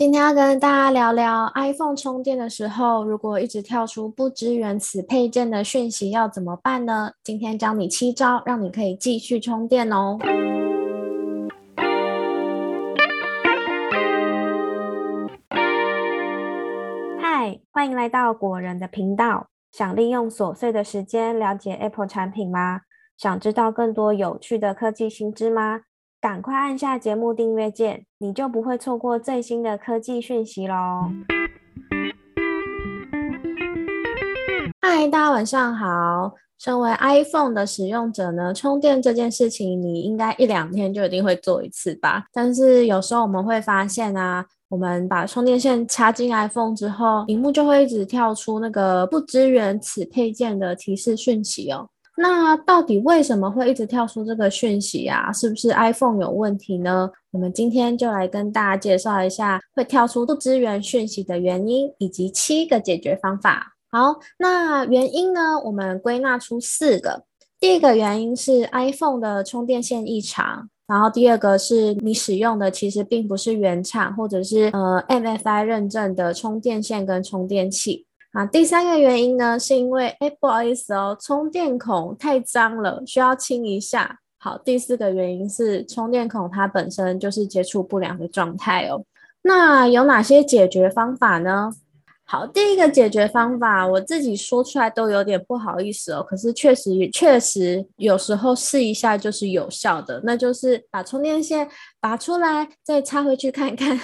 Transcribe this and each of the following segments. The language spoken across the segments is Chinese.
今天要跟大家聊聊 iPhone 充电的时候，如果一直跳出不支援此配件的讯息，要怎么办呢？今天教你七招，让你可以继续充电哦。嗨，欢迎来到果仁的频道。想利用琐碎的时间了解 Apple 产品吗？想知道更多有趣的科技新知吗？赶快按下节目订阅键，你就不会错过最新的科技讯息喽！嗨，大家晚上好。身为 iPhone 的使用者呢，充电这件事情，你应该一两天就一定会做一次吧？但是有时候我们会发现啊，我们把充电线插进 iPhone 之后，屏幕就会一直跳出那个不支援此配件的提示讯息哦。那到底为什么会一直跳出这个讯息啊？是不是 iPhone 有问题呢？我们今天就来跟大家介绍一下会跳出不支援讯息的原因，以及七个解决方法。好，那原因呢？我们归纳出四个。第一个原因是 iPhone 的充电线异常，然后第二个是你使用的其实并不是原厂或者是呃 MFI 认证的充电线跟充电器。啊，第三个原因呢，是因为哎，不好意思哦，充电孔太脏了，需要清一下。好，第四个原因是充电孔它本身就是接触不良的状态哦。那有哪些解决方法呢？好，第一个解决方法，我自己说出来都有点不好意思哦，可是确实确实有时候试一下就是有效的，那就是把充电线拔出来，再插回去看看。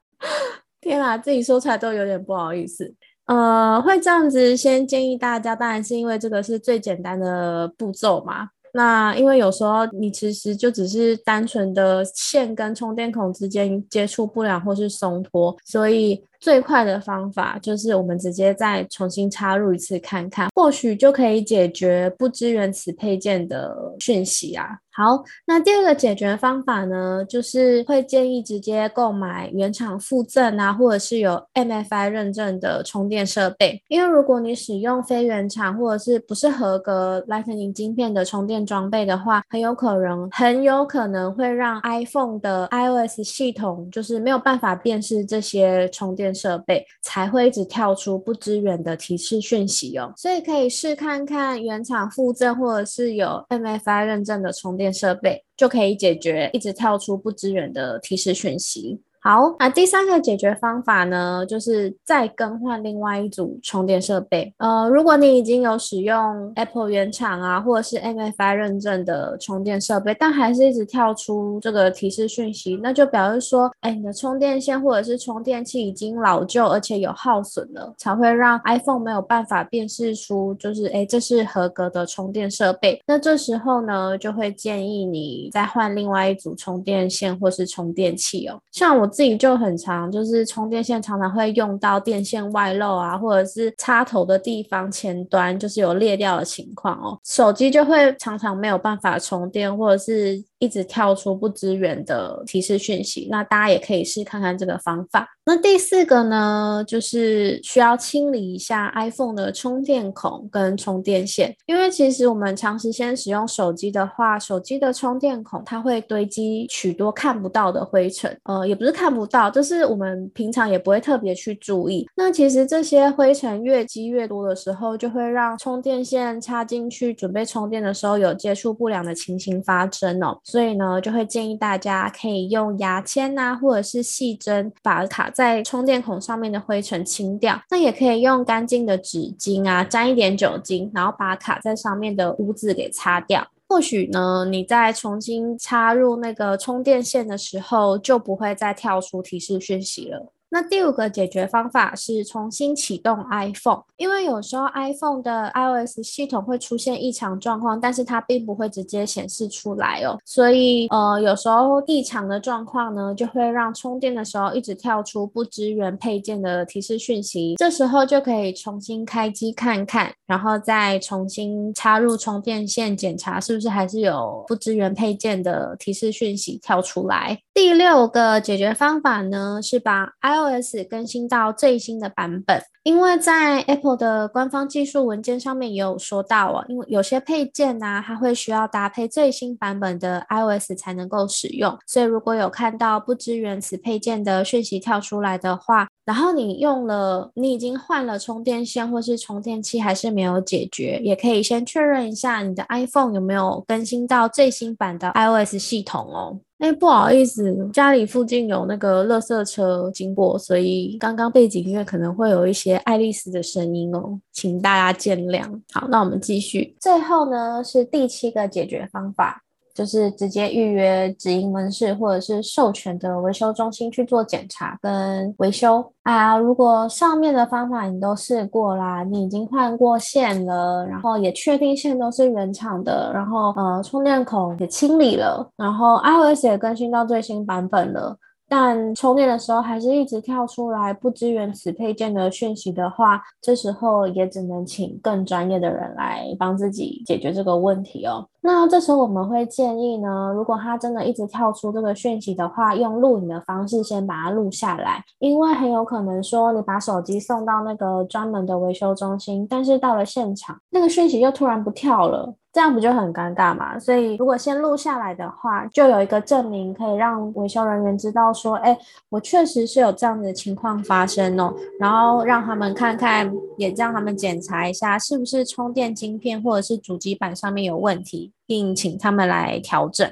天啊，自己说出来都有点不好意思。呃，会这样子先建议大家，当然是因为这个是最简单的步骤嘛。那因为有时候你其实就只是单纯的线跟充电孔之间接触不良或是松脱，所以最快的方法就是我们直接再重新插入一次看看，或许就可以解决不支援此配件的讯息啊。好，那第二个解决方法呢，就是会建议直接购买原厂附赠啊，或者是有 MFI 认证的充电设备。因为如果你使用非原厂或者是不是合格 Lightning 晶片的充电装备的话，很有可能很有可能会让 iPhone 的 iOS 系统就是没有办法辨识这些充电设备，才会一直跳出不支援的提示讯息哦。所以可以试看看原厂附赠或者是有 MFI 认证的充电。设备就可以解决一直跳出不支援的提示讯息。好，那第三个解决方法呢，就是再更换另外一组充电设备。呃，如果你已经有使用 Apple 原厂啊，或者是 MFI 认证的充电设备，但还是一直跳出这个提示讯息，那就表示说，哎，你的充电线或者是充电器已经老旧，而且有耗损了，才会让 iPhone 没有办法辨识出，就是哎，这是合格的充电设备。那这时候呢，就会建议你再换另外一组充电线或是充电器哦，像我。自己就很长，就是充电线常常会用到电线外露啊，或者是插头的地方前端就是有裂掉的情况哦，手机就会常常没有办法充电，或者是。一直跳出不支援的提示讯息，那大家也可以试看看这个方法。那第四个呢，就是需要清理一下 iPhone 的充电孔跟充电线，因为其实我们长时间使用手机的话，手机的充电孔它会堆积许多看不到的灰尘，呃，也不是看不到，就是我们平常也不会特别去注意。那其实这些灰尘越积越多的时候，就会让充电线插进去准备充电的时候有接触不良的情形发生哦。所以呢，就会建议大家可以用牙签呐，或者是细针，把卡在充电孔上面的灰尘清掉。那也可以用干净的纸巾啊，沾一点酒精，然后把卡在上面的污渍给擦掉。或许呢，你在重新插入那个充电线的时候，就不会再跳出提示讯息了。那第五个解决方法是重新启动 iPhone，因为有时候 iPhone 的 iOS 系统会出现异常状况，但是它并不会直接显示出来哦。所以呃，有时候异常的状况呢，就会让充电的时候一直跳出不支援配件的提示讯息。这时候就可以重新开机看看，然后再重新插入充电线检查是不是还是有不支援配件的提示讯息跳出来。第六个解决方法呢，是把 iOS iOS 更新到最新的版本。因为在 Apple 的官方技术文件上面也有说到哦，因为有些配件呢，它会需要搭配最新版本的 iOS 才能够使用，所以如果有看到不支援此配件的讯息跳出来的话，然后你用了，你已经换了充电线或是充电器，还是没有解决，也可以先确认一下你的 iPhone 有没有更新到最新版的 iOS 系统哦。哎，不好意思，家里附近有那个垃圾车经过，所以刚刚背景音乐可能会有一些爱丽丝的声音哦，请大家见谅。好，那我们继续。最后呢，是第七个解决方法。就是直接预约直营门市或者是授权的维修中心去做检查跟维修啊。如果上面的方法你都试过啦，你已经换过线了，然后也确定线都是原厂的，然后呃充电孔也清理了，然后 iOS 也更新到最新版本了。但充电的时候还是一直跳出来不支援此配件的讯息的话，这时候也只能请更专业的人来帮自己解决这个问题哦。那这时候我们会建议呢，如果它真的一直跳出这个讯息的话，用录影的方式先把它录下来，因为很有可能说你把手机送到那个专门的维修中心，但是到了现场，那个讯息又突然不跳了。这样不就很尴尬嘛？所以如果先录下来的话，就有一个证明，可以让维修人员知道说，哎，我确实是有这样的情况发生哦。然后让他们看看，也让他们检查一下是不是充电晶片或者是主机板上面有问题，并请他们来调整。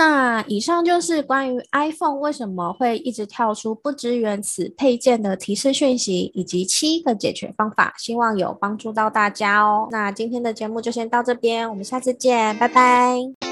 那以上就是关于 iPhone 为什么会一直跳出不支援此配件的提示讯息，以及七个解决方法，希望有帮助到大家哦。那今天的节目就先到这边，我们下次见，拜拜。